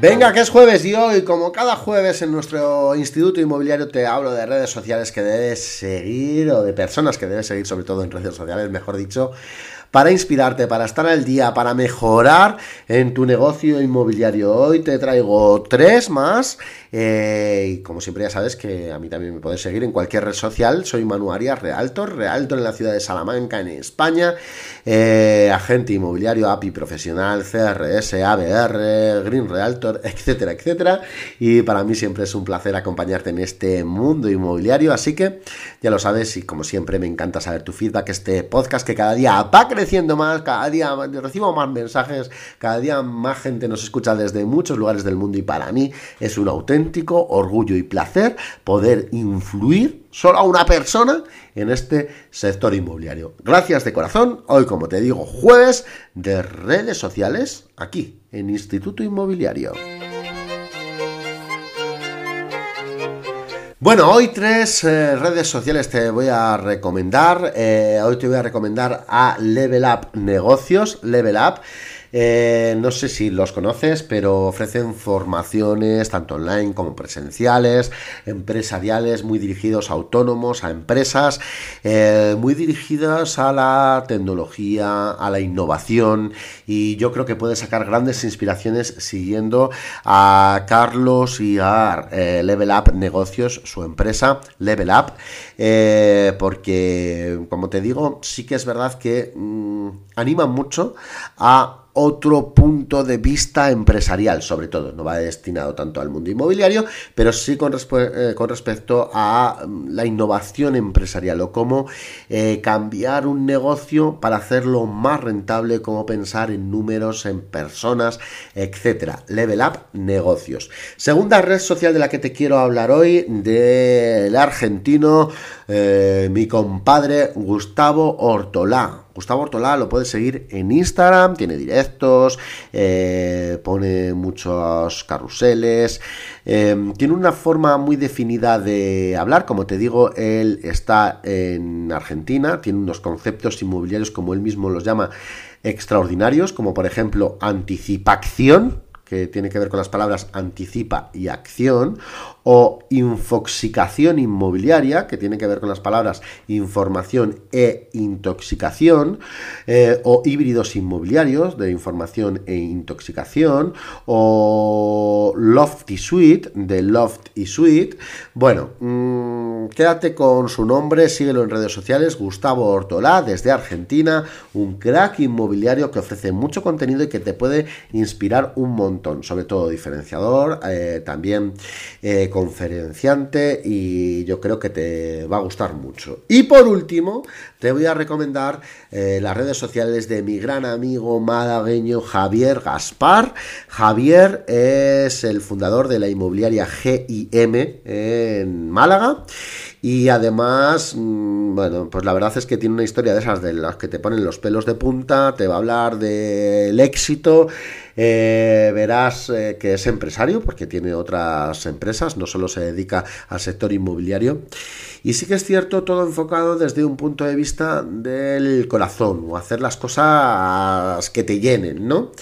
Venga, que es jueves y hoy, como cada jueves en nuestro instituto inmobiliario, te hablo de redes sociales que debes seguir o de personas que debes seguir, sobre todo en redes sociales, mejor dicho, para inspirarte, para estar al día, para mejorar en tu negocio inmobiliario. Hoy te traigo tres más eh, y como siempre ya sabes que a mí también me puedes seguir en cualquier red social. Soy Manu Arias, Realtor, Realtor en la ciudad de Salamanca, en España, eh, agente inmobiliario, API profesional, CRS, ABR, Green Realtor, etcétera, etcétera. Y para mí siempre es un placer acompañarte en este mundo inmobiliario. Así que ya lo sabes y como siempre me encanta saber tu feedback, este podcast que cada día va creciendo más, cada día recibo más mensajes, cada día más gente nos escucha desde muchos lugares del mundo y para mí es un auténtico orgullo y placer poder influir solo a una persona en este sector inmobiliario. Gracias de corazón. Hoy, como te digo, jueves de redes sociales aquí en Instituto Inmobiliario. Bueno, hoy tres eh, redes sociales te voy a recomendar. Eh, hoy te voy a recomendar a Level Up Negocios, Level Up. Eh, no sé si los conoces, pero ofrecen formaciones tanto online como presenciales, empresariales, muy dirigidos a autónomos, a empresas, eh, muy dirigidas a la tecnología, a la innovación y yo creo que puedes sacar grandes inspiraciones siguiendo a Carlos y a eh, Level Up Negocios, su empresa Level Up, porque como te digo, sí que es verdad que mm, animan mucho a otro punto de vista empresarial, sobre todo, no va destinado tanto al mundo inmobiliario, pero sí con, eh, respecto a mm, la innovación empresarial o cómo eh, cambiar un negocio para hacerlo más rentable, cómo pensar en números, en personas, etcétera. Level Up Negocios. Segunda red social de la que te quiero hablar hoy, del argentino, eh, mi compadre Gustavo Ortolá. Gustavo Ortolá lo puedes seguir en Instagram, tiene directos, eh, pone muchos carruseles, eh, tiene una forma muy definida de hablar, como te digo, él está en Argentina, tiene unos conceptos inmobiliarios, como él mismo los llama, extraordinarios, como por ejemplo anticipación, que tiene que ver con las palabras anticipa y acción, o infoxicación inmobiliaria, que tiene que ver con las palabras información e intoxicación, eh, o híbridos inmobiliarios de información e intoxicación, o loft y suite, de loft y suite. Bueno, mm, quédate con su nombre, síguelo en redes sociales, Gustavo Ortolá, desde Argentina, un crack inmobiliario que ofrece mucho contenido y que te puede inspirar un montón sobre todo diferenciador, eh, también eh, conferenciante y yo creo que te va a gustar mucho. Y por último, te voy a recomendar eh, las redes sociales de mi gran amigo malagueño Javier Gaspar. Javier es el fundador de la inmobiliaria GIM en Málaga. Y además, mm, bueno, pues la verdad es que tiene una historia de esas de las que te ponen los pelos de punta, te va a hablar del éxito, eh, verás eh, que es empresario porque tiene otras empresas, no solo se dedica al sector inmobiliario. Y sí que es cierto, todo enfocado desde un punto de vista del corazón o hacer las cosas que te llenen, ¿no?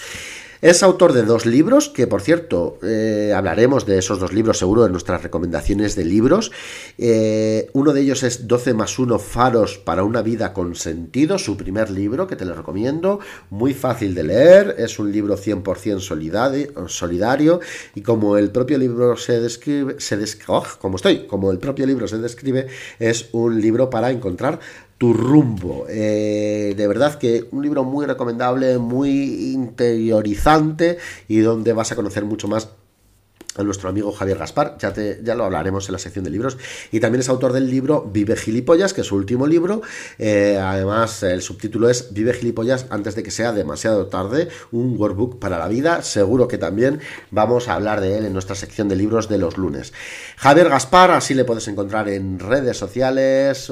Es autor de dos libros, que por cierto, eh, hablaremos de esos dos libros seguro en nuestras recomendaciones de libros. Eh, uno de ellos es 12 más 1 faros para una vida con sentido, su primer libro, que te lo recomiendo, muy fácil de leer, es un libro 100% solidario, solidario y como el propio libro se describe, se oh, como estoy, como el propio libro se describe, es un libro para encontrar tu rumbo. Eh, de verdad que un libro muy recomendable, muy interiorizante y donde vas a conocer mucho más a nuestro amigo Javier Gaspar, ya, te, ya lo hablaremos en la sección de libros, y también es autor del libro Vive Gilipollas, que es su último libro, eh, además el subtítulo es Vive Gilipollas antes de que sea demasiado tarde, un workbook para la vida, seguro que también vamos a hablar de él en nuestra sección de libros de los lunes. Javier Gaspar, así le puedes encontrar en redes sociales,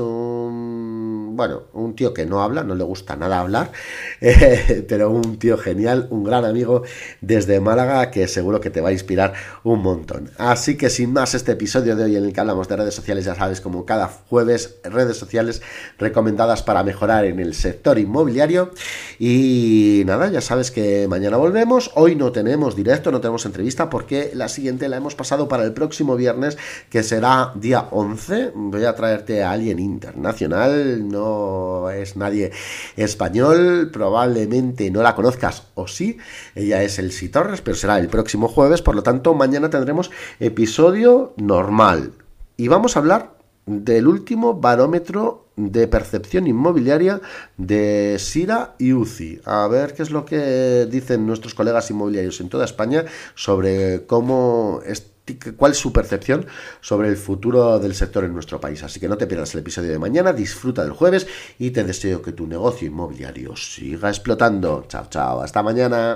bueno, un tío que no habla, no le gusta nada hablar, eh, pero un tío genial, un gran amigo desde Málaga que seguro que te va a inspirar un montón. Así que sin más, este episodio de hoy en el que hablamos de redes sociales, ya sabes, como cada jueves, redes sociales recomendadas para mejorar en el sector inmobiliario. Y nada, ya sabes que mañana volvemos. Hoy no tenemos directo, no tenemos entrevista porque la siguiente la hemos pasado para el próximo viernes, que será día 11. Voy a traerte a alguien internacional, no es nadie español, probablemente no la conozcas o sí. Ella es Elsie Torres, pero será el próximo jueves, por lo tanto mañana tendremos episodio normal. Y vamos a hablar del último barómetro de percepción inmobiliaria de Sira y UCI. A ver qué es lo que dicen nuestros colegas inmobiliarios en toda España sobre cómo cuál es su percepción sobre el futuro del sector en nuestro país. Así que no te pierdas el episodio de mañana, disfruta del jueves y te deseo que tu negocio inmobiliario siga explotando. Chao, chao, hasta mañana.